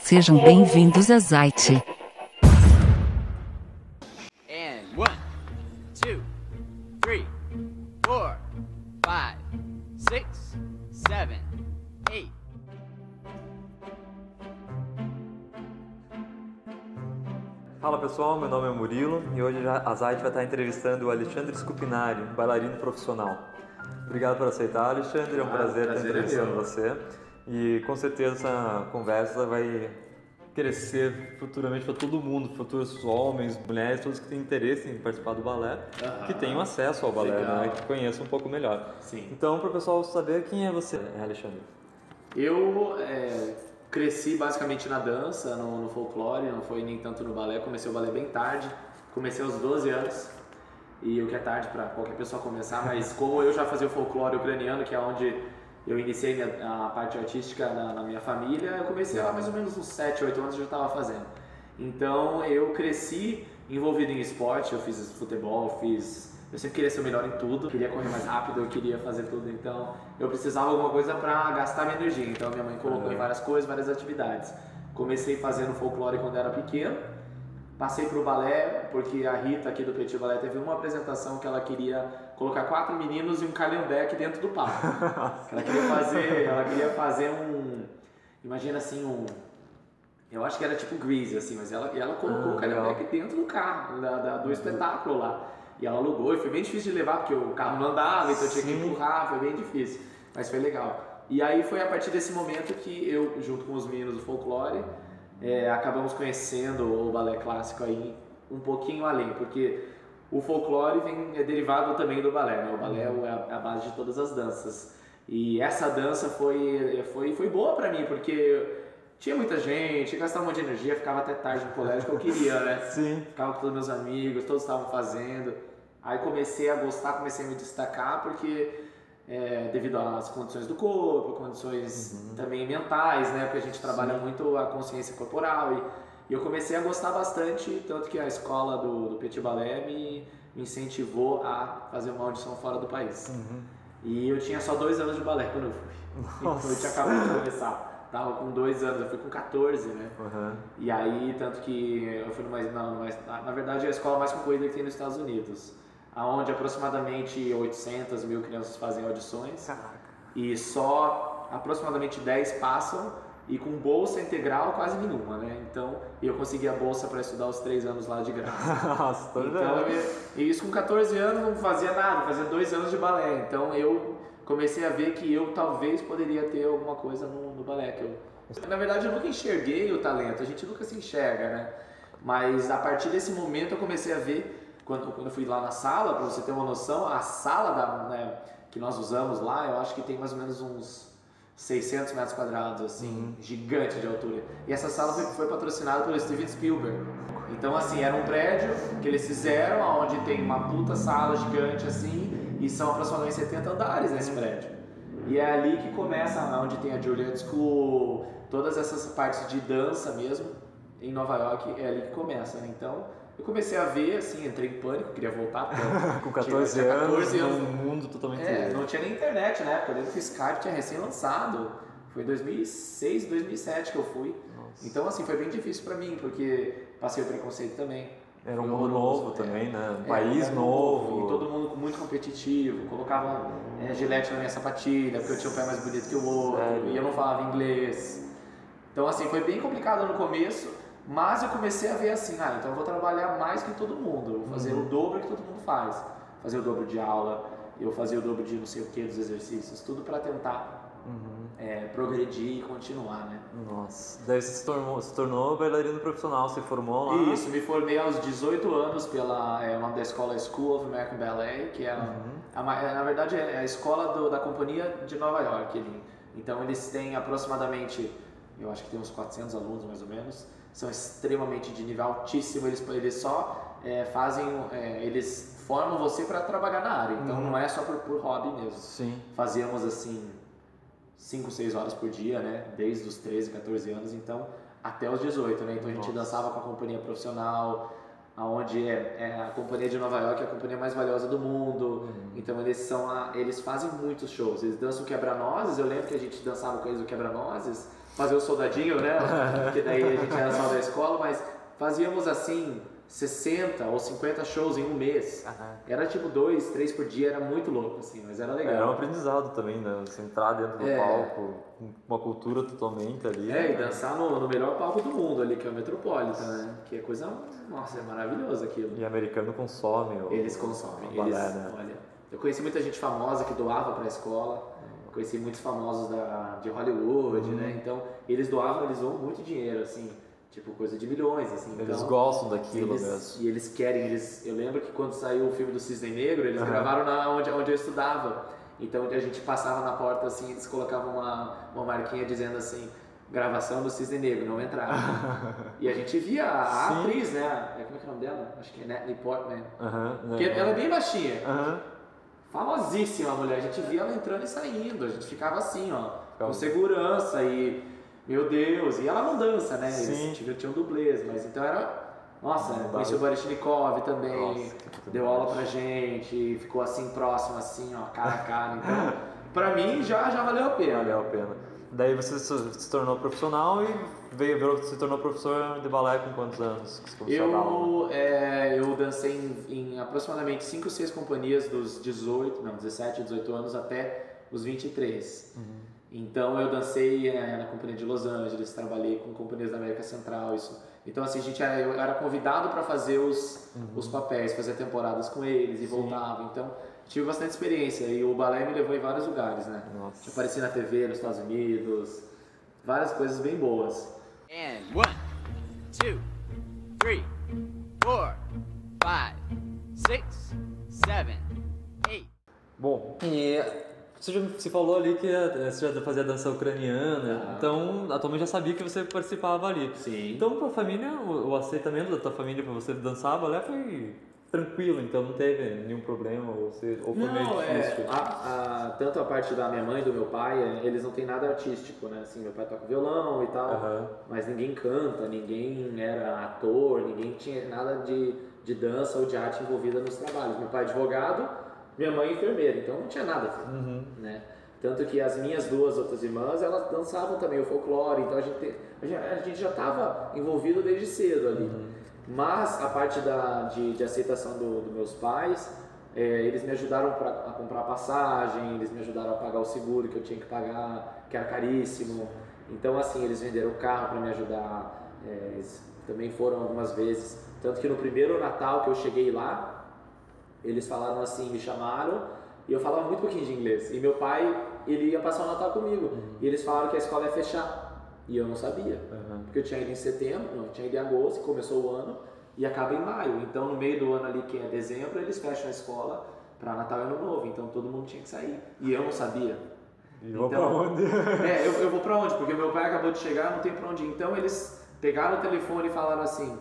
Sejam bem-vindos a Zite. Murilo e hoje a Zite vai estar entrevistando o Alexandre Scupinari, um bailarino profissional. Obrigado por aceitar, Alexandre, é um Ah, prazer estar prazer é entrevistando meu. você. E com certeza essa conversa vai crescer futuramente para todo mundo, futuros homens, mulheres, todos que têm interesse em participar do balé, Aham. que tenham acesso ao balé, né, que conheçam um pouco melhor. Sim. Então, para o pessoal saber quem é você, Alexandre. Eu é, cresci basicamente na dança, no, no folclore, não foi nem tanto no balé. Comecei o balé bem tarde, comecei aos 12 anos. E o que é tarde para qualquer pessoa começar, mas como eu já fazia o folclore ucraniano, que é onde eu iniciei minha- a parte artística na, na minha família, eu comecei lá mais ou menos uns 7, 8 anos eu já estava fazendo. Então eu cresci envolvido em esporte, eu fiz futebol, fiz. Eu sempre queria ser o melhor em tudo, queria correr mais rápido, eu queria fazer tudo, então eu precisava de alguma coisa para gastar minha energia. Então minha mãe colocou em várias coisas, várias atividades. Comecei fazendo folclore quando era pequeno, Passei pro balé, porque a Rita aqui do Petit Balé teve uma apresentação que ela queria colocar quatro meninos e um calhambeque dentro do palco. ela queria fazer, ela queria fazer um, imagina assim um, eu acho que era tipo Grease assim, mas ela, ela colocou Ah, o calhambeque dentro do carro, da, da- do espetáculo lá. E ela alugou e foi bem difícil de levar porque o carro não andava, então eu tinha que empurrar, foi bem difícil, mas foi legal. E aí foi a partir desse momento que eu, junto com os meninos do folclore, é, acabamos conhecendo o balé clássico aí um pouquinho além, porque o folclore vem, é derivado também do balé, né? O balé é a, é a base de todas as danças. E essa dança foi, foi, foi boa pra mim, porque tinha muita gente, gastava um monte de energia, ficava até tarde no colégio, que eu queria, né? Sim. Ficava com todos meus amigos, todos estavam fazendo. Aí comecei a gostar, comecei a me destacar, porque é, devido às condições do corpo, condições também mentais, né? Porque a gente trabalha muito a consciência corporal. E, e eu comecei a gostar bastante, tanto que a escola do, do Petit Ballet me, me incentivou a fazer uma audição fora do país. E eu tinha só dois anos de balé quando eu fui. Então eu tinha acabado de começar. Tava com dois anos, eu fui com 14, né? Uhum. E aí, tanto que eu fui numa, não, numa, na na verdade é a escola mais concorrida que tem nos Estados Unidos, aonde aproximadamente 800 mil crianças fazem audições e só aproximadamente 10 passam e com bolsa integral quase nenhuma, né? Então, eu consegui a bolsa para estudar os três anos lá de graça. Nossa, tô Então, eu e isso com 14 anos não fazia nada, fazia dois anos de balé. Então eu comecei a ver que eu talvez poderia ter alguma coisa no, no balé. Que eu... Na verdade, eu nunca enxerguei o talento, a gente nunca se enxerga, né? Mas a partir desse momento eu comecei a ver, quando, quando eu fui lá na sala, para você ter uma noção, a sala da, né, que nós usamos lá, eu acho que tem mais ou menos uns 600 metros quadrados, assim, gigante de altura. E essa sala foi, foi patrocinada pelo Steven Spielberg. Então, assim, era um prédio que eles fizeram, onde tem uma puta sala gigante, assim, e são aproximadamente 70 andares nesse prédio. E é ali que começa, onde tem a Juilliard School, todas essas partes de dança mesmo, em Nova York, é ali que começa, né? Então, eu comecei a ver, assim, entrei em pânico, queria voltar. Com tinha- 14 tinha anos, 14 anos. num mundo totalmente... É, não tinha nem internet na época, eu lembro que o Skype tinha recém-lançado. Foi em 2006, 2007 que eu fui. Então, assim, foi bem difícil pra mim, porque passei o preconceito também. Era um Foi mundo horroroso, novo é. também, né? Um É, país novo. E todo mundo muito competitivo. Colocavam é, gilete na minha sapatilha, porque eu tinha o pé mais bonito que o outro. Sério? E eu não falava inglês. Então, assim, foi bem complicado no começo. Mas eu comecei a ver assim, ah, então eu vou trabalhar mais que todo mundo. Eu vou fazer Uhum. o dobro que todo mundo faz. Fazer o dobro de aula, eu fazia o dobro de não sei o que dos exercícios. Tudo pra tentar Uhum. é, progredir e continuar, né? Nossa. Daí você se tornou, se tornou bailarino profissional, se formou lá. Isso, me formei aos 18 anos pela, é, o nome da escola é School of American Ballet, que é, Uhum. a é, na verdade é a escola do- da companhia de Nova York. ele- Então eles têm aproximadamente, eu acho que tem uns 400 alunos mais ou menos, são extremamente de nível altíssimo, eles, eles só é, fazem, é, eles formam você para trabalhar na área, então Uhum. não é só por, por hobby mesmo. Sim. Fazíamos assim 5, 6 horas por dia, né? Desde os 13, 14 anos, então até os 18, né? Então a gente Nossa. dançava com a companhia profissional, aonde é, é a companhia de Nova York é a companhia mais valiosa do mundo. Uhum. Então eles são a, eles fazem muitos shows. Eles dançam quebra-nozes. Eu lembro que a gente dançava com eles o quebra-nozes, fazer o soldadinho, né? Porque daí a gente era só da escola, mas fazíamos assim 60 ou 50 shows em um mês. Era tipo dois, três por dia, era muito louco assim, mas era legal. Era um aprendizado também, né? Você entrar dentro do É. palco, com uma cultura totalmente ali. É, e dançar no, no melhor palco do mundo ali, que é o Metropolitan, né? Que é coisa, nossa, é maravilhoso aquilo. E americano consome Eles consomem. balé, Eles, né? olha, eu conheci muita gente famosa que doava para a escola. Conheci muitos famosos da, de Hollywood, Uhum. né? Então, eles doavam, eles doam muito dinheiro, assim, tipo coisa de milhões, assim. Eles então, gostam daquilo eles, mesmo. E eles querem, eles, eu lembro que quando saiu o filme do Cisne Negro, eles Aham. gravaram na, onde, onde eu estudava. Então a gente passava na porta assim, eles colocavam uma, uma marquinha dizendo assim, gravação do Cisne Negro, não entrava. e a gente via a Sim. atriz, né? É, Como é que é o nome dela? Acho que é Natalie Portman. Né? Porque ela é bem baixinha. Aham. Famosíssima a mulher, a gente via ela entrando e saindo, a gente ficava assim, ó, com segurança e, meu Deus, e ela não dança, né? Sim. Eles tinham, tinham dublês, mas então era, nossa, Não conheci o Baryshnikov também, Nossa, deu aula pra gente, ficou assim próximo, assim, ó, cara a cara, então, pra mim já, já valeu a pena. Valeu a pena. Daí você se tornou profissional e veio, virou- se tornou professor de balé com quantos anos? Eu, é, eu dancei em, em aproximadamente 5 ou 6 companhias dos 18, não, 17, 18 anos até os 23. Então eu dancei é, na companhia de Los Angeles, trabalhei com companhias da América Central, isso. Então assim, a gente era, eu era convidado para fazer os, os papéis, fazer temporadas com eles e voltava. Então tive bastante experiência e o balé me levou em vários lugares, né? Nossa. Apareci na TV nos Estados Unidos, várias coisas bem boas. And one, two, three, four, five, six, seven, eight. Bom, e você já você falou ali que eh, você já fazia dança ucraniana, Ah. então a tua mãe já sabia que você participava ali. Sim. Então, pra família, o, o aceitamento da tua família pra você dançar balé foi tranquilo, então não teve nenhum problema, ou, você, ou foi meio Não, é, difícil? a, a- tanto a parte da minha mãe e do meu pai, é, eles não têm nada artístico, né? Assim, meu pai toca violão e tal, Aham. mas ninguém canta, ninguém era ator, ninguém tinha nada de, de dança ou de arte envolvida nos trabalhos. Meu pai é advogado, minha mãe é enfermeira, então não tinha nada, Uhum. né? Tanto que as minhas duas outras irmãs, elas dançavam também o folclore, então a gente, a gente, a gente já estava envolvido desde cedo ali. Mas a parte da, de, de aceitação do- dos meus pais, é, eles me ajudaram pra, a comprar passagem, eles me ajudaram a pagar o seguro que eu tinha que pagar, que era caríssimo. Então, assim, eles venderam o carro para me ajudar, é, eles também foram algumas vezes. Tanto que no primeiro Natal que eu cheguei lá, eles falaram assim, me chamaram e eu falava muito pouquinho de inglês. E meu pai, ele ia passar o Natal comigo. E eles falaram que a escola ia fechar. E eu não sabia. Aham. Porque eu tinha ido em setembro, não, eu tinha ido em agosto, começou o ano, e acaba em maio. Então, no meio do ano ali, que é dezembro, eles fecham a escola para Natal e Ano Novo. Então, todo mundo tinha que sair. E eu não sabia. E vou Então- pra onde? É, eu, eu vou pra onde? Porque meu pai acabou de chegar, não tem pra onde ir. Então, eles pegaram o telefone e falaram assim,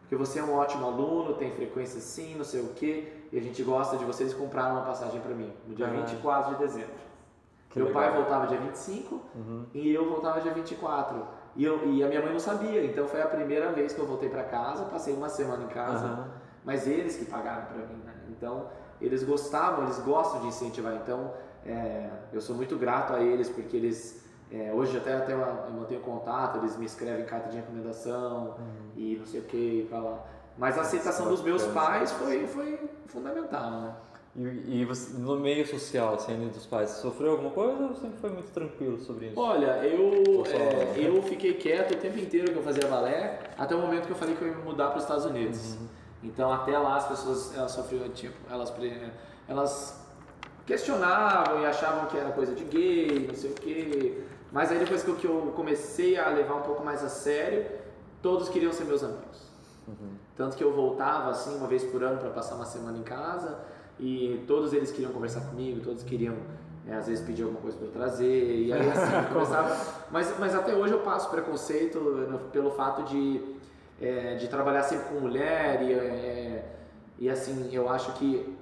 porque você é um ótimo aluno, tem frequência sim, não sei o quê, e a gente gosta de vocês compraram uma passagem para mim, no dia Ah. 24 de dezembro. Que meu pai legal. voltava dia 25 Uhum. e eu voltava dia 24. E, eu, e a minha mãe não sabia, então foi a primeira vez que eu voltei para casa, passei uma semana em casa, Aham. mas eles que pagaram para mim, né? Então, eles gostavam, eles gostam de incentivar. Então, é, eu sou muito grato a eles, porque eles, é, hoje até, até eu mantenho contato, eles me escrevem carta de recomendação e não sei o que, pra lá. Mas a aceitação dos meus pais foi, foi fundamental, né? E, e você, no meio social, assim, dos pais, sofreu alguma coisa ou sempre foi muito tranquilo sobre isso? Olha, eu, é, né? eu fiquei quieto o tempo inteiro que eu fazia balé, até o momento que eu falei que eu ia me mudar para os Estados Unidos. Uhum. Então até lá as pessoas elas sofriam tipo, elas elas questionavam e achavam que era coisa de gay, não sei o quê. Mas aí depois que eu- que eu comecei a levar um pouco mais a sério, todos queriam ser meus amigos. Tanto que eu voltava assim uma vez por ano para passar uma semana em casa e todos eles queriam conversar comigo, todos queriam é, às vezes pedir alguma coisa para eu trazer e aí assim eu começava. Mas, mas até hoje eu passo preconceito no- pelo fato de, é, de trabalhar sempre com mulher e, é, e assim eu acho que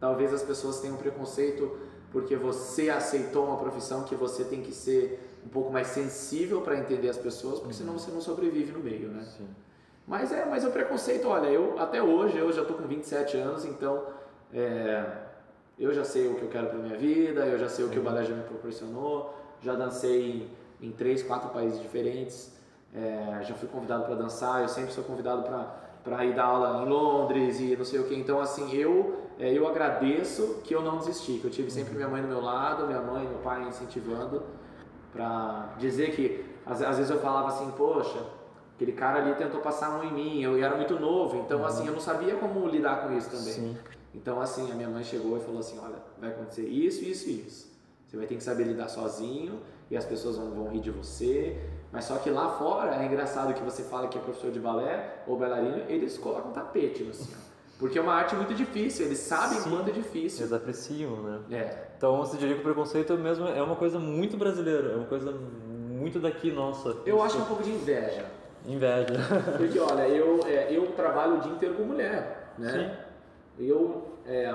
talvez as pessoas tenham preconceito porque você aceitou uma profissão que você tem que ser um pouco mais sensível para entender as pessoas, porque senão você não sobrevive no meio, né? Sim. Mas é, mas o preconceito, olha, eu até hoje, eu já tô com 27 anos, então é, eu já sei o que eu quero para minha vida, eu já sei o que o balé já me proporcionou, já dancei em, em três, quatro países diferentes, é, já fui convidado para dançar, eu sempre sou convidado para ir dar aula em Londres e não sei o que. Então, assim, eu, é, eu agradeço que eu não desisti, que eu tive sempre minha mãe do meu lado, minha mãe e meu pai incentivando, para dizer que, às, às vezes eu falava assim, poxa, aquele cara ali tentou passar a mão em mim, eu era muito novo, então, assim, eu não sabia como lidar com isso também. Sim. Então, assim, a minha mãe chegou e falou assim: olha, vai acontecer isso, isso e isso. Você vai ter que saber lidar sozinho e as pessoas vão, vão rir de você. Mas só que lá fora é engraçado que você fala que é professor de balé ou bailarino, eles colocam tapete assim, ó. Porque é uma arte muito difícil, eles sabem Sim. quanto é difícil. Eles apreciam, né? É. Então você diria que o preconceito mesmo é uma coisa muito brasileira, é uma coisa muito daqui nossa. Eu acho um pouco de inveja. Inveja. Porque, olha, eu, é, eu trabalho o dia inteiro com mulher, né? Eu, é,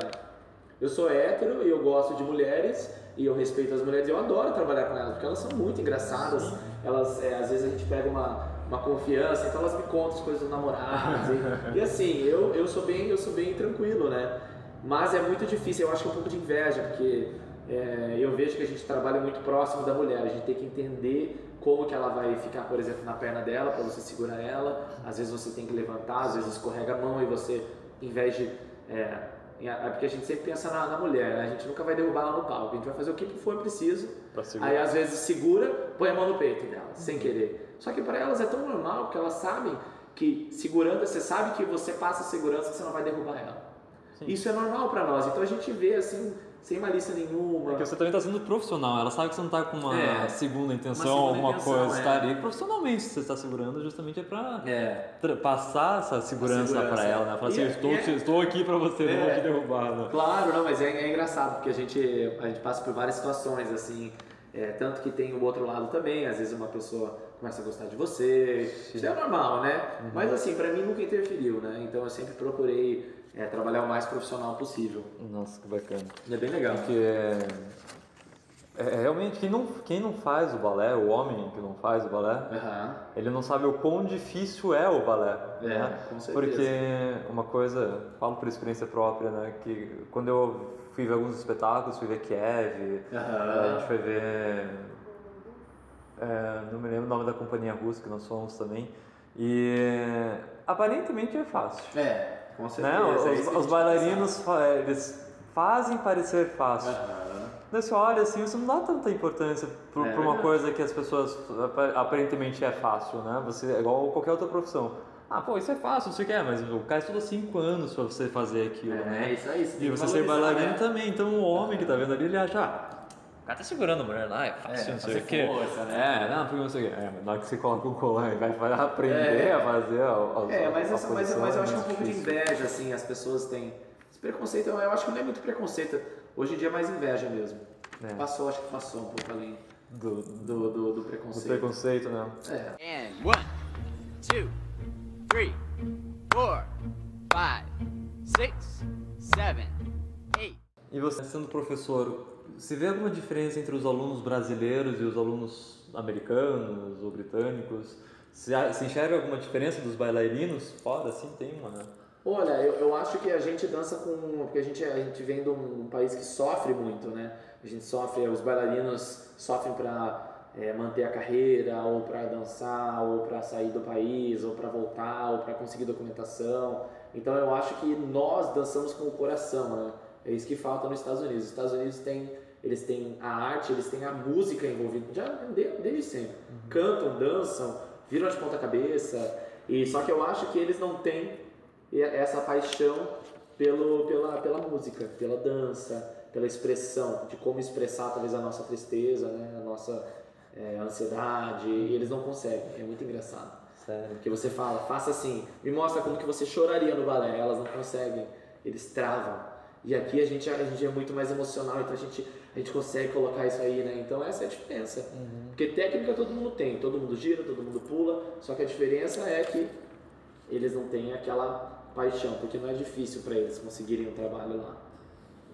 eu sou hétero e eu gosto de mulheres e eu respeito as mulheres. Eu adoro trabalhar com elas porque elas são muito engraçadas. Elas, é, às vezes a gente pega uma, uma confiança, então elas me contam as coisas dos namorados. e, e assim, eu, eu sou bem eu sou bem tranquilo, né? Mas é muito difícil. Eu acho que é um pouco de inveja porque é, eu vejo que a gente trabalha muito próximo da mulher. A gente tem que entender como que ela vai ficar, por exemplo, na perna dela para você segurar ela. Às vezes você tem que levantar, às vezes escorrega a mão e você, em vez de é, é porque a gente sempre pensa na, na mulher, né? a gente nunca vai derrubar ela no palco, a gente vai fazer o que for preciso. Aí às vezes segura, põe a mão no peito dela, sem querer. Só que para elas é tão normal, porque elas sabem que segurando, você sabe que você passa segurança que você não vai derrubar ela. Isso é normal para nós, então a gente vê assim, sem malícia nenhuma. Porque você também está sendo profissional, ela sabe que você não está com uma É. segunda intenção, Uma segunda alguma intenção, coisa, é. ali profissionalmente, você está segurando justamente é para É. passar essa segurança segurança, para ela, é. né? Falar assim, é- eu estou, é- estou aqui para você, não vou É. te derrubar. Né? Claro, não, mas é, é engraçado porque a gente, a gente passa por várias situações assim. é, tanto que tem o outro lado também, às vezes uma pessoa começa a gostar de você, isso é normal, né? Mas assim, pra mim nunca interferiu, né? Então eu sempre procurei é, trabalhar o mais profissional possível. Nossa, que bacana. E é bem legal. Porque é, é realmente quem não, quem não faz o balé, o homem que não faz o balé, Aham. ele não sabe o quão difícil é o balé. É, né? com certeza. Porque uma coisa, falo por experiência própria, né? Que quando eu fui ver alguns espetáculos, fui ver Kiev, Aham. a gente foi ver. é, não me lembro o nome da companhia russa que nós fomos também. E aparentemente é fácil. É, com certeza. Né? é Os, isso a os gente bailarinos eles fazem parecer fácil. Daí você olha assim, você não dá tanta importância para É uma coisa que as pessoas apa- aparentemente é fácil, né? Você é igual qualquer outra profissão. Ah, pô, isso é fácil, não sei o que é, mas o cara estuda 5 anos para você fazer aquilo, É, né? isso aí, você tem E você ser bailarino né? também, então o homem que tá vendo ali, ele acha, ah, cara tá segurando a mulher lá, é fácil, É, não sei o quê. força, né? É, não, porque não sei o quê. É, na hora que você coloca o colar e vai aprender É. a fazer a, a, É, mas, a essa, mas, mas eu é acho que é um pouco de inveja, assim, as pessoas têm. Esse preconceito, eu eu acho que não é muito preconceito. Hoje em dia é mais inveja mesmo. É. Passou, acho que passou um pouco além do, do, do, do, do do preconceito. preconceito, né? É. And one, two, three, four, five, six, seven, eight. E você, sendo professor, se vê alguma diferença entre os alunos brasileiros e os alunos americanos ou britânicos? Se enxerga alguma diferença dos bailarinos fora, assim, tem uma, né? Olha, eu, eu acho que a gente dança com. Porque a gente, a gente vem de um país que sofre muito, né? A gente sofre, os bailarinos sofrem para manter a carreira, ou para dançar, ou para sair do país, ou para voltar, ou para conseguir documentação. Então eu acho que nós dançamos com o coração, né? É isso que falta nos Estados Unidos. Os Estados Unidos têm. Eles têm a arte, eles têm a música envolvida, já de- desde sempre. Cantam, dançam, viram de ponta cabeça. E só que eu acho que eles não têm essa paixão pelo, pela, pela música, pela dança, pela expressão, de como expressar talvez a nossa tristeza, né? a nossa é, ansiedade, e eles não conseguem, é muito engraçado. Sério. Porque você fala, faça assim, me mostra como que você choraria no balé, elas não conseguem, eles travam. E aqui a gente, a gente é muito mais emocional, então a gente, a gente consegue colocar isso aí, né? Então essa é a diferença. Porque técnica todo mundo tem, todo mundo gira, todo mundo pula, só que a diferença é que eles não têm aquela paixão, porque não é difícil para eles conseguirem um trabalho lá.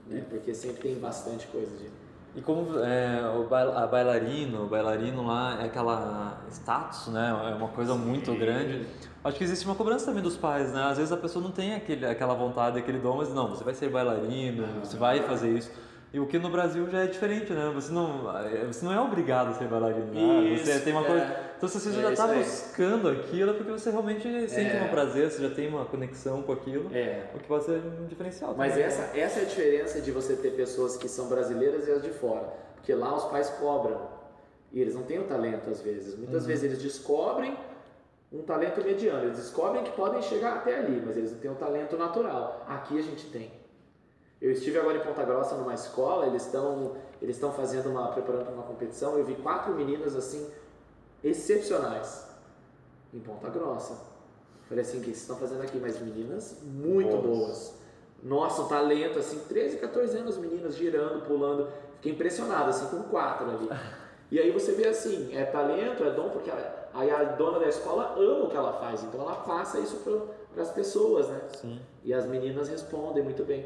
Né? Porque sempre tem bastante coisa de. E como é, o bail, a bailarino, o bailarino lá é aquela status, né? É uma coisa muito grande. Acho que existe uma cobrança também dos pais, né? Às vezes a pessoa não tem aquele, aquela vontade, aquele dom, mas não, você vai ser bailarino, você vai fazer isso. E o que no Brasil já é diferente, né? Você não, você não é obrigado a ser bailarino, né? Você Isso, tem uma é. coisa. Então se você É já está aí. buscando aquilo é porque você realmente sente É. um prazer, você já tem uma conexão com aquilo. É. O que pode ser um diferencial. Mas também, essa, né? essa é a diferença de você ter pessoas que são brasileiras e as de fora. Porque lá os pais cobram. E eles não têm o talento às vezes. Muitas vezes eles descobrem um talento mediano. Eles descobrem que podem chegar até ali, mas eles não têm o talento natural. Aqui a gente tem. Eu estive agora em Ponta Grossa numa escola, eles estão eles estão fazendo uma preparando para uma competição. Eu vi quatro meninas assim excepcionais em Ponta Grossa. Falei assim, o que vocês estão fazendo aqui? Mas meninas muito Boas. boas. Nossa, um talento, assim, 13, 14 anos, meninas girando, pulando. Fiquei impressionado, assim, com quatro ali. E aí você vê assim, é talento, é dom, porque ela- aí a dona da escola ama o que ela faz, então ela passa isso para as pessoas, né? Sim. E as meninas respondem muito bem.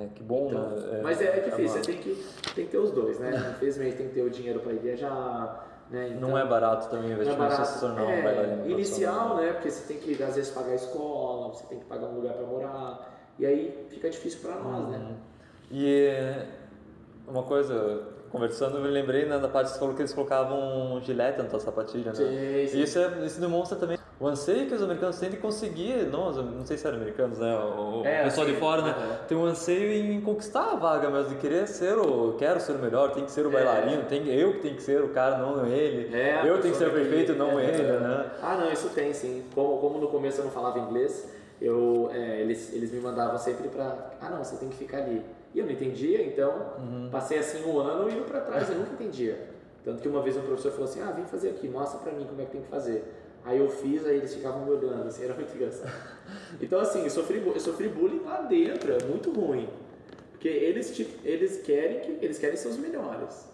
É, que bom, Então, né? mas é, difícil, uma- você tem que, tem que ter os dois, né? Infelizmente tem que ter o dinheiro para ir viajar, né? Então, Não é barato também o não é investimento barato. se tornar É, um inicial, né? Porque você tem que às vezes pagar a escola, você tem que pagar um lugar para morar, e aí fica difícil para nós, né? E é, uma coisa, conversando, eu me lembrei né, da parte que você falou que eles colocavam gilete na tua sapatilha, né? Sim, sim. E isso, é, isso demonstra também o anseio que os americanos têm de conseguir, não, sei se eram americanos, né? O, É, pessoal de assim, fora, né? aham. Tem um anseio em conquistar a vaga mesmo, de querer ser o. Quero ser o melhor, tem que ser o É. bailarino, tem, eu que tenho que ser o cara, não ele. É, eu tenho que ser perfeito, não é, ele, é. né? Ah, não, isso tem sim. Como, como no começo eu não falava inglês, eu, é, eles, eles me mandavam sempre pra. Ah, não, você tem que ficar ali. E eu não entendia, então Uhum. passei assim um ano indo pra trás, eu nunca entendia. Tanto que uma vez um professor falou assim: ah, vem fazer aqui, mostra pra mim como é que tem que fazer. Aí eu fiz, aí eles ficavam me olhando, assim, era muito engraçado. Então, assim, eu sofri, eu sofri bullying lá dentro, é muito ruim. Porque eles, te, eles, querem que, eles querem ser os melhores.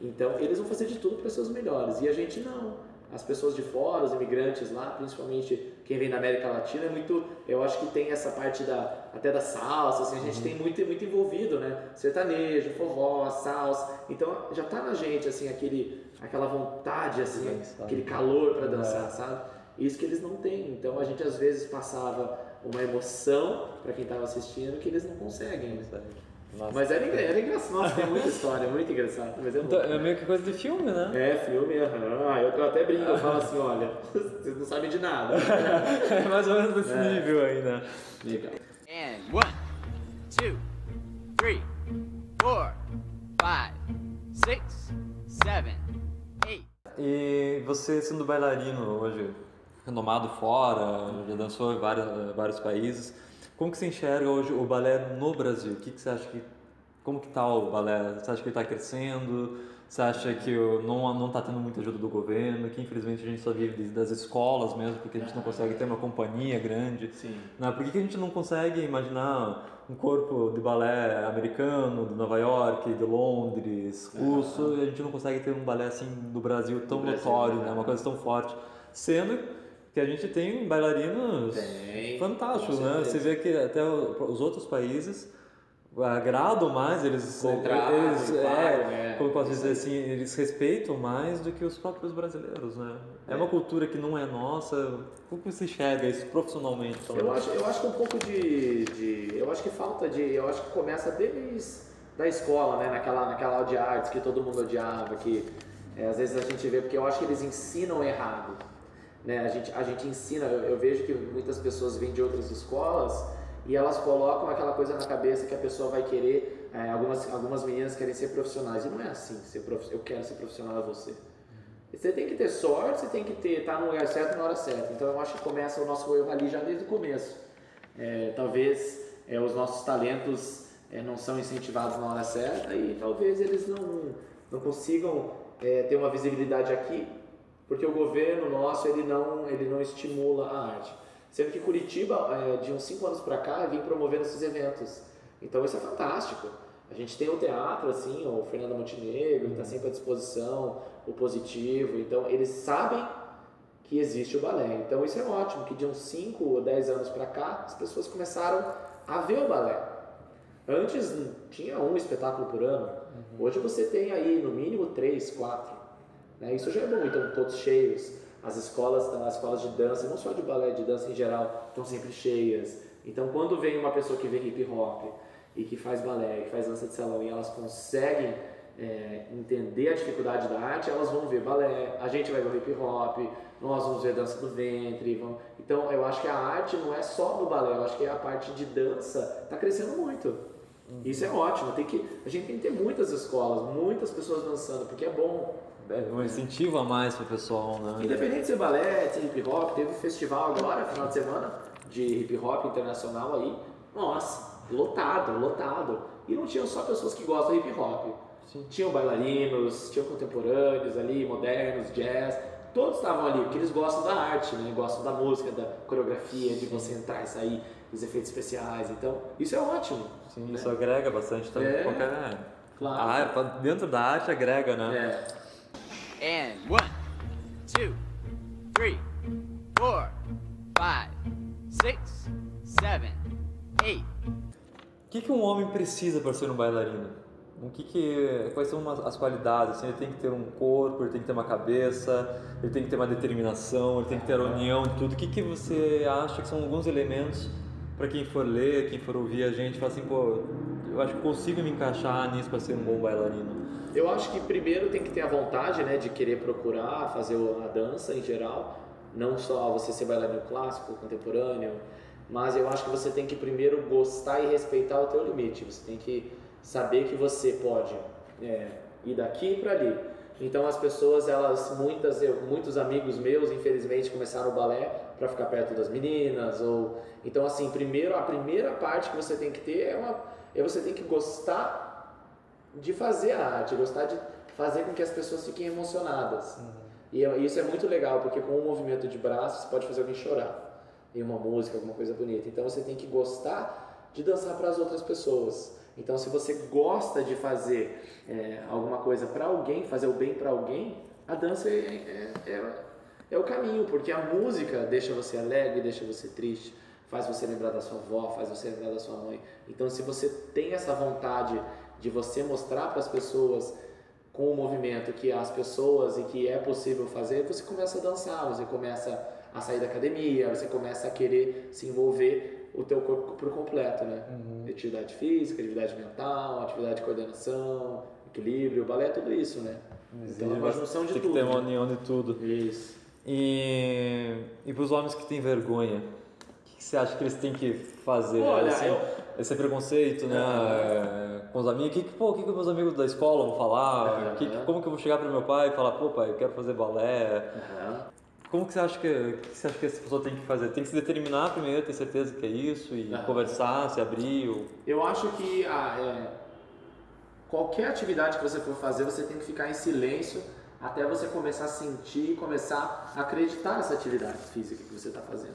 Então, eles vão fazer de tudo para ser os melhores. E a gente não. As pessoas de fora, os imigrantes lá, principalmente quem vem da América Latina, é muito. Eu acho que tem essa parte da até da salsa, assim, a gente tem muito, muito envolvido, né? Sertanejo, forró, salsa. Então já tá na gente, assim, aquele, aquela vontade, assim, Dançar. aquele calor para dançar, É. sabe? Isso que eles não têm. Então a gente às vezes passava uma emoção para quem estava assistindo que eles não conseguem. né? Nossa. Mas era, era engraçado, nossa, tem muita história, muito engraçado. Mas é. Então, é meio que coisa de filme, né? É, filme, aham. Ah, Eu, eu até brinco, eu falo assim, olha, vocês não sabem de nada. É mais ou menos desse É. nível aí, né? Legal. And one, two, three, four, five, six, seven. E você sendo bailarino hoje, renomado fora, já dançou em vários, vários países, como que você enxerga hoje o balé no Brasil? O que, que você acha que... Como que tá o balé? Você acha que ele está crescendo? Você acha que não não está tendo muita ajuda do governo? Que infelizmente a gente só vive das escolas mesmo, porque a gente não consegue ter uma companhia grande? Sim. Né? Por que, que a gente não consegue imaginar um corpo de balé americano, de Nova York, de Londres, russo, e a gente não consegue ter um balé assim do Brasil tão Do Brasil, notório, né? né? uma coisa tão forte? Sendo que a gente tem bailarinos Tem, fantásticos, né? Você vê que até os outros países agradam mais, eles, Contratam, eles claro, é, é. como eu posso dizer assim, eles respeitam mais do que os próprios brasileiros, né? É, uma cultura que não é nossa. Como que você enxerga isso profissionalmente? Eu acho, eu acho que um pouco de, de. Eu acho que falta de. Eu acho que começa desde da escola, né? Naquela, naquela aula de artes que todo mundo odiava, que é, às vezes a gente vê, porque eu acho que eles ensinam errado. Né? A, gente, a gente ensina, eu, eu vejo que muitas pessoas vêm de outras escolas e elas colocam aquela coisa na cabeça que a pessoa vai querer. é, algumas, algumas meninas querem ser profissionais. E não é assim, ser prof, eu quero ser profissional é você. Você tem que ter sorte, você tem que ter estar no lugar certo na hora certa. Então eu acho que começa o nosso erro ali já desde o começo. É, talvez é, os nossos talentos é, não são incentivados na hora certa e talvez eles não, não consigam é, ter uma visibilidade aqui, porque o governo nosso ele não, ele não estimula a arte. Sendo que Curitiba, é, de uns 5 anos para cá, vem promovendo esses eventos. Então isso é fantástico. A gente tem o teatro, assim, o Fernando Montenegro, está sempre à disposição, o positivo. Então eles sabem que existe o balé. Então isso é ótimo, que de uns 5 ou 10 anos para cá, as pessoas começaram a ver o balé. Antes tinha um espetáculo por ano. Hoje você tem aí no mínimo três, quatro. Né? Isso já é bom, então todos cheios. As escolas, as escolas de dança, não só de balé, de dança em geral, estão sempre cheias. Então quando vem uma pessoa que vê hip hop e que faz balé, que faz dança de salão e elas conseguem é, entender a dificuldade da arte, elas vão ver balé, a gente vai ver hip hop, nós vamos ver dança do ventre. Vamos... Então eu acho que a arte não é só no balé, eu acho que a parte de dança está crescendo muito. Isso é ótimo, tem que, a gente tem que ter muitas escolas, muitas pessoas dançando, porque é bom. É um incentivo a mais para o pessoal, né? Independente de ser balé, de hip hop, teve um festival agora, final de semana, de hip hop internacional aí. Nossa, lotado, lotado. E não tinham só pessoas que gostam de hip hop. Sim. Tinham bailarinos, tinham contemporâneos ali, modernos, jazz. Todos estavam ali, porque eles gostam da arte, né? Gostam da música, da coreografia, de você entrar e sair, dos efeitos especiais. Então, isso é ótimo. Sim, né? isso agrega bastante também. É. Qualquer... Claro. Ah, dentro da arte agrega, né? É. And one, two, three, four, five, six, seven, eight. O que, que um homem precisa para ser um bailarino? O que que, quais são as qualidades? Assim, ele tem que ter um corpo, ele tem que ter uma cabeça, ele tem que ter uma determinação, ele tem que ter a união tudo. O que, que você acha que são alguns elementos para quem for ler, quem for ouvir a gente, falar assim, pô, eu acho que consigo me encaixar nisso para ser um bom bailarino? Eu acho que primeiro tem que ter a vontade, né, de querer procurar fazer a dança em geral, não só você ser bailarino clássico, contemporâneo, mas eu acho que você tem que primeiro gostar e respeitar o teu limite. Você tem que saber que você pode é, ir daqui para ali. Então as pessoas, elas, muitas, eu, muitos amigos meus, infelizmente, começaram o balé para ficar perto das meninas ou então assim, primeiro a primeira parte que você tem que ter é uma é você tem que gostar de fazer a arte, gostar de fazer com que as pessoas fiquem emocionadas. E é- isso é muito legal, porque com um movimento de braço você pode fazer alguém chorar em uma música, alguma coisa bonita. Então você tem que gostar de dançar para as outras pessoas. Então se você gosta de fazer é, alguma coisa para alguém, fazer o bem para alguém, a dança é, é, é, é o caminho, porque a música deixa você alegre, deixa você triste, faz você lembrar da sua avó, faz você lembrar da sua mãe. Então se você tem essa vontade de você mostrar para as pessoas com o movimento que as pessoas e que é possível fazer, você começa a dançar, você começa a sair da academia, você começa a querer se envolver o teu corpo por completo, né? Atividade física, atividade mental, atividade de coordenação, equilíbrio, balé, tudo isso, né? Então é uma junção de tem tudo. que ter uma união de tudo. Isso. E, e para os homens que têm vergonha, o que, que você acha que eles têm que fazer? Olha, assim, eu- Esse preconceito, né? é, Com os amigos. O que, que, pô, que, que meus amigos da escola vão falar? Aham. Que, como que eu vou chegar para meu pai e falar, pô, pai, eu quero fazer balé? Aham. Como que você acha que, que você acha que essa pessoa tem que fazer? Tem que se determinar primeiro, ter certeza que é isso e Aham. conversar, se abrir. Ou... Eu acho que ah, é, qualquer atividade que você for fazer, você tem que ficar em silêncio até você começar a sentir e começar a acreditar nessa atividade física que você está fazendo.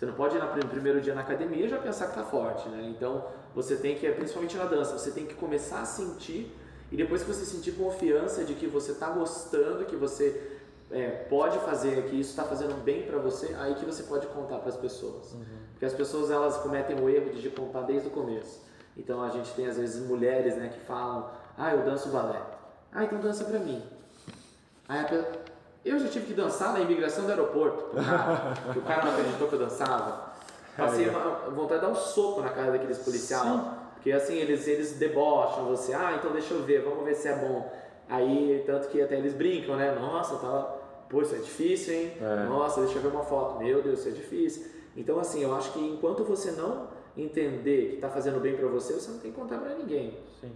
Você não pode ir no primeiro dia na academia e já pensar que está forte, né? Então você tem que, principalmente na dança, você tem que começar a sentir e depois que você sentir confiança de que você está gostando, que você é, pode fazer, que isso está fazendo bem para você, aí que você pode contar para as pessoas. Porque as pessoas elas cometem o erro de contar desde o começo. Então a gente tem às vezes mulheres né, que falam: Ah, eu danço balé. Ah, então dança pra mim. Aí a eu já tive que dançar na imigração do aeroporto, pro cara, que o cara não acreditou que eu dançava. Passei uma vontade de dar um soco na cara daqueles policiais. Porque assim, eles, eles debocham você, ah, então deixa eu ver, vamos ver se é bom. Aí, tanto que até eles brincam, né? Nossa, tava. Pô, isso é difícil, hein? É. Nossa, deixa eu ver uma foto. Meu Deus, isso é difícil. Então, assim, eu acho que enquanto você não entender que está fazendo bem para você, você não tem que contar para ninguém. Sim.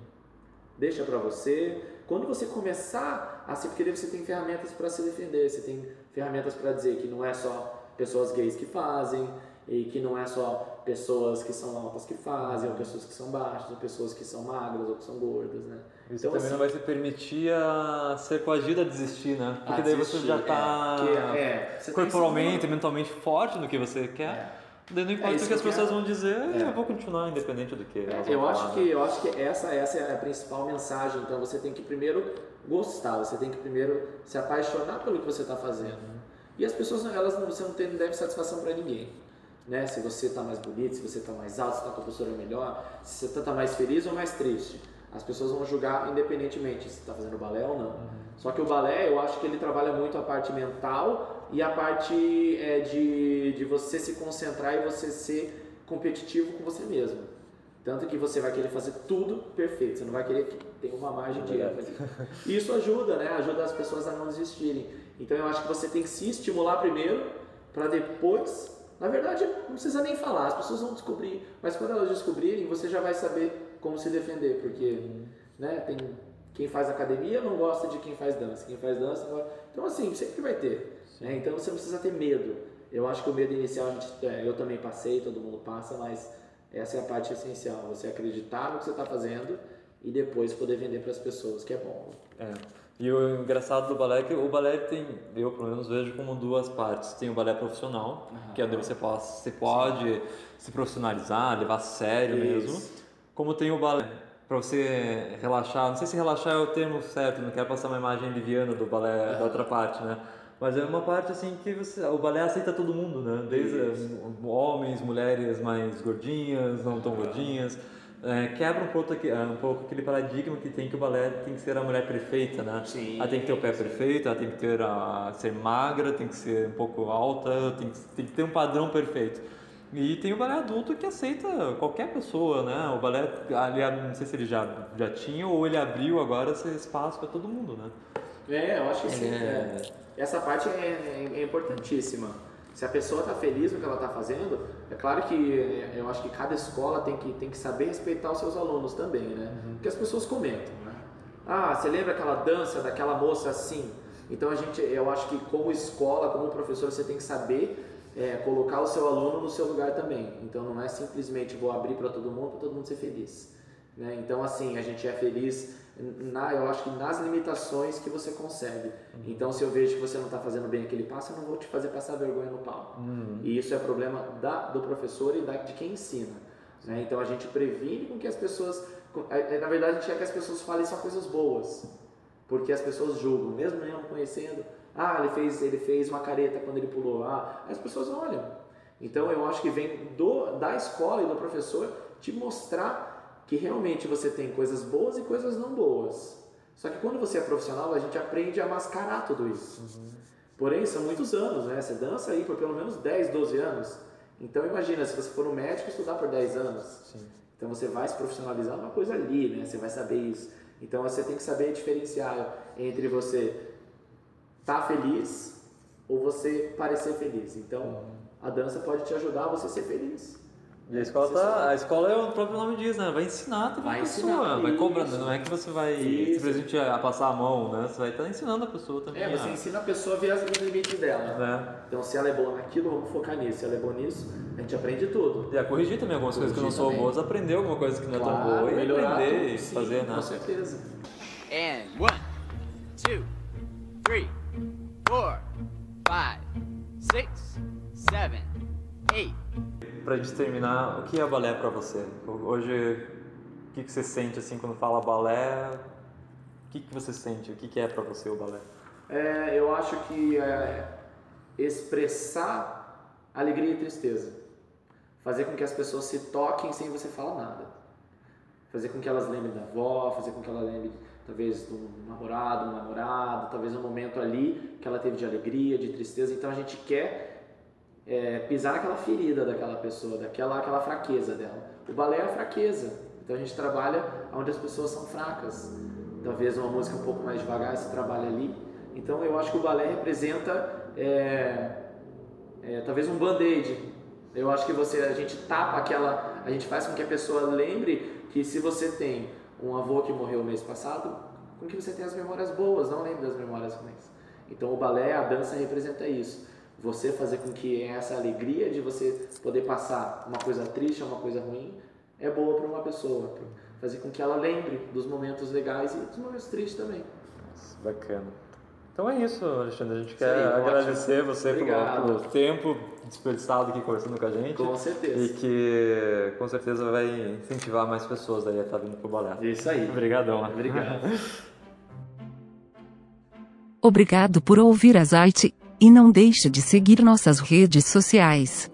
Deixa para você. Quando você começar a se. Porque você tem ferramentas para se defender, você tem ferramentas para dizer que não é só pessoas gays que fazem, e que não é só pessoas que são altas que fazem, ou pessoas que são baixas, ou pessoas que são magras, ou que são gordas, né? Isso Então, também assim, não vai se permitir a ser coagido a desistir, né? Porque a daí você desistir, já está é, é- é, corporalmente, mentalmente forte no que você quer. É. Daí não importa isso o que as que eu pessoas quero. vão dizer, É. eu vou continuar independente do que elas vão Eu falar, acho, né? que, eu acho que essa, essa é a principal mensagem. Então você tem que primeiro gostar, você tem que primeiro se apaixonar pelo que você está fazendo. E as pessoas, elas não, você não, tem, não deve satisfação para ninguém. né? Se você está mais bonito, se você está mais alto, se está com a postura melhor, se você está mais feliz ou mais triste. As pessoas vão julgar independentemente se está fazendo balé ou não. Uhum. Só que o balé, eu acho que ele trabalha muito a parte mental e a parte é, de, de você se concentrar e você ser competitivo com você mesmo. Tanto que você vai querer fazer tudo perfeito, você não vai querer que tenha uma margem de erro. Isso ajuda, né? Ajuda as pessoas a não desistirem. Então eu acho que você tem que se estimular primeiro para depois. Na verdade, não precisa nem falar, as pessoas vão descobrir. Mas quando elas descobrirem, você já vai saber como se defender, porque né, tem quem faz academia não gosta de quem faz dança, quem faz dança não gosta. Então assim, sempre vai ter. Né? Então você não precisa ter medo. Eu acho que o medo inicial é, eu também passei, todo mundo passa, mas essa é a parte essencial. Você acreditar no que você está fazendo e depois poder vender para as pessoas, que é bom. É. E o engraçado do balé é que o balé tem, eu pelo menos vejo como duas partes. Tem o balé profissional, uhum. que é onde você pode, você pode se profissionalizar, levar a sério Isso. mesmo. Como tem o balé para você relaxar, não sei se relaxar é o termo certo, não quero passar uma imagem liviana do balé uhum. da outra parte, né? Mas é uma parte assim que você, o balé aceita todo mundo, né? Desde homens, mulheres mais gordinhas, não tão gordinhas. É, quebra um pouco, um pouco aquele paradigma que tem que o balé tem que ser a mulher perfeita, né? Sim. Ela tem que ter o pé perfeito, ela tem que ter a, ser magra, tem que ser um pouco alta, tem que, tem que ter um padrão perfeito. E tem o balé adulto que aceita qualquer pessoa, né? O balé, ali, não sei se ele já, já tinha ou ele abriu agora esse espaço para todo mundo, né? É, eu acho que sim. É. É. Essa parte é, é, é importantíssima. Se a pessoa está feliz no que ela está fazendo, é claro que eu acho que cada escola tem que, tem que saber respeitar os seus alunos também, né? Uhum. Porque as pessoas comentam, né? Ah, você lembra aquela dança daquela moça assim? Então a gente, eu acho que como escola, como professor, você tem que saber é, colocar o seu aluno no seu lugar também. Então não é simplesmente vou abrir para todo mundo para todo mundo ser feliz. Né? Então assim a gente é feliz na, eu acho que nas limitações que você consegue. Uhum. Então se eu vejo que você não está fazendo bem aquele passo, eu não vou te fazer passar vergonha no palco. Uhum. E isso é problema da, do professor e da, de quem ensina. Né? Então a gente previne com que as pessoas, é, é, na verdade a gente quer que as pessoas falem só coisas boas, porque as pessoas julgam, mesmo não conhecendo ah, ele fez, ele fez uma careta quando ele pulou. Ah, as pessoas olham. Então eu acho que vem do, da escola e do professor te mostrar que realmente você tem coisas boas e coisas não boas. Só que quando você é profissional, a gente aprende a mascarar tudo isso. Uhum. Porém, são muitos anos, né? Você dança aí por pelo menos 10, 12 anos. Então imagina, se você for um médico estudar por 10 anos. Sim. Então você vai se profissionalizar uma coisa ali, né? Você vai saber isso. Então você tem que saber diferenciar entre você tá feliz ou você parecer feliz. Então, a dança pode te ajudar a você ser feliz. E a escola, tá, a escola é o próprio nome diz, né? Vai ensinar também vai a pessoa, ensinar, vai cobrando. Não é que você vai isso. simplesmente a passar a mão, né? Você vai estar ensinando a pessoa também. É, você ensina a pessoa a ver os limites dela. É. Então, se ela é boa naquilo, vamos focar nisso. Se ela é boa nisso, a gente aprende tudo. E a corrigir também algumas corrigir coisas que não são boas, aprender alguma coisa que não claro, é tão boa e aprender tudo, e sim, fazer, né? Com certeza. And one, two, four, five, six, seven, eight. Pra gente terminar, o que é balé para você? Hoje, o que, que você sente assim quando fala balé? O que, que você sente? O que, que é para você o balé? É, eu acho que é expressar alegria e tristeza. Fazer com que as pessoas se toquem sem você falar nada. Fazer com que elas lembrem da avó, fazer com que elas lembrem talvez do namorado, um namorado, talvez um momento ali que ela teve de alegria, de tristeza. Então a gente quer é, pisar naquela ferida daquela pessoa, daquela aquela fraqueza dela. O balé é a fraqueza. Então a gente trabalha onde as pessoas são fracas. Talvez uma música um pouco mais devagar se trabalha ali. Então eu acho que o balé representa é, é, talvez um band-aid. Eu acho que você a gente tapa aquela, a gente faz com que a pessoa lembre que se você tem um avô que morreu mês passado, com que você tem as memórias boas, não lembre das memórias ruins. Então o balé, a dança representa isso. Você fazer com que essa alegria de você poder passar uma coisa triste ou uma coisa ruim é boa para uma pessoa, fazer com que ela lembre dos momentos legais e dos momentos tristes também. Bacana. Então é isso, Alexandre. A gente quer Sim, agradecer ótimo. você pelo, pelo, tempo desperdiçado aqui conversando com a gente. Com certeza. E que com certeza vai incentivar mais pessoas daí a estar vindo pro balé. Isso aí. Obrigadão. Obrigado. Obrigado por ouvir a Zite e não deixe de seguir nossas redes sociais.